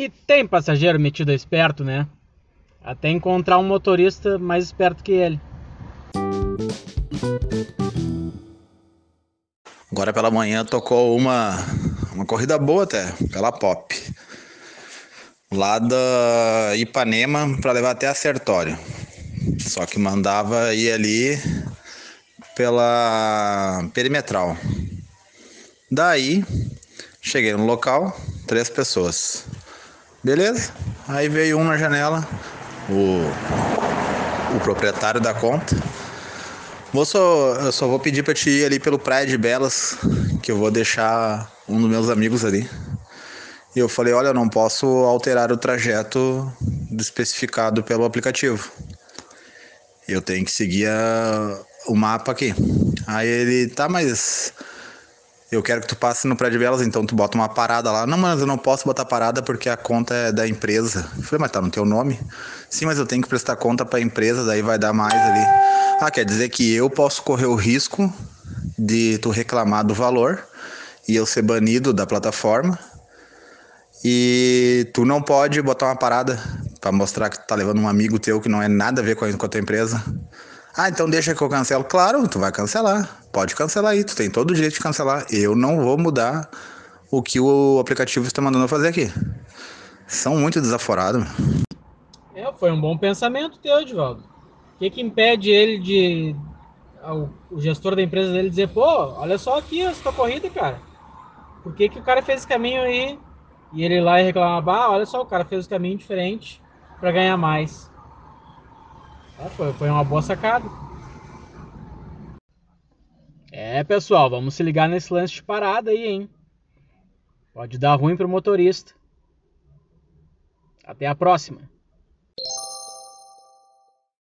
E tem passageiro metido esperto, né? Até encontrar um motorista mais esperto que ele. Agora pela manhã tocou uma, uma corrida boa até, pela Pop. Lá da Ipanema para levar até a Sertório. Só que mandava ir ali pela perimetral. Daí cheguei no local, três pessoas. Beleza? Aí veio um na janela, o, o proprietário da conta. Moço, eu só vou pedir pra te ir ali pelo Praia de Belas, que eu vou deixar um dos meus amigos ali. E eu falei, olha, eu não posso alterar o trajeto especificado pelo aplicativo. Eu tenho que seguir a, o mapa aqui. Aí ele, tá, mas eu quero que tu passe no Prédio Belas, então tu bota uma parada lá. Não, mas eu não posso botar parada porque a conta é da empresa. Eu falei, mas tá no teu nome? Sim, mas eu tenho que prestar conta para a empresa, daí vai dar mais ali. Ah, quer dizer que eu posso correr o risco de tu reclamar do valor e eu ser banido da plataforma. E tu não pode botar uma parada para mostrar que tu tá levando um amigo teu que não é nada a ver com a, com a tua empresa. Ah, então deixa que eu cancelo. Claro, tu vai cancelar. Pode cancelar aí, tu tem todo o direito de cancelar. Eu não vou mudar o que o aplicativo está mandando eu fazer aqui. São muito desaforados. É, foi um bom pensamento teu, Edvaldo. O que, que impede ele de. O gestor da empresa dele dizer, pô, olha só aqui essa corrida, cara. Por que, que o cara fez esse caminho aí? E ele lá e reclamar, ah, olha só, o cara fez o caminho diferente para ganhar mais. É, foi, foi uma boa sacada. É, pessoal, vamos se ligar nesse lance de parada aí, hein? Pode dar ruim pro motorista. Até a próxima.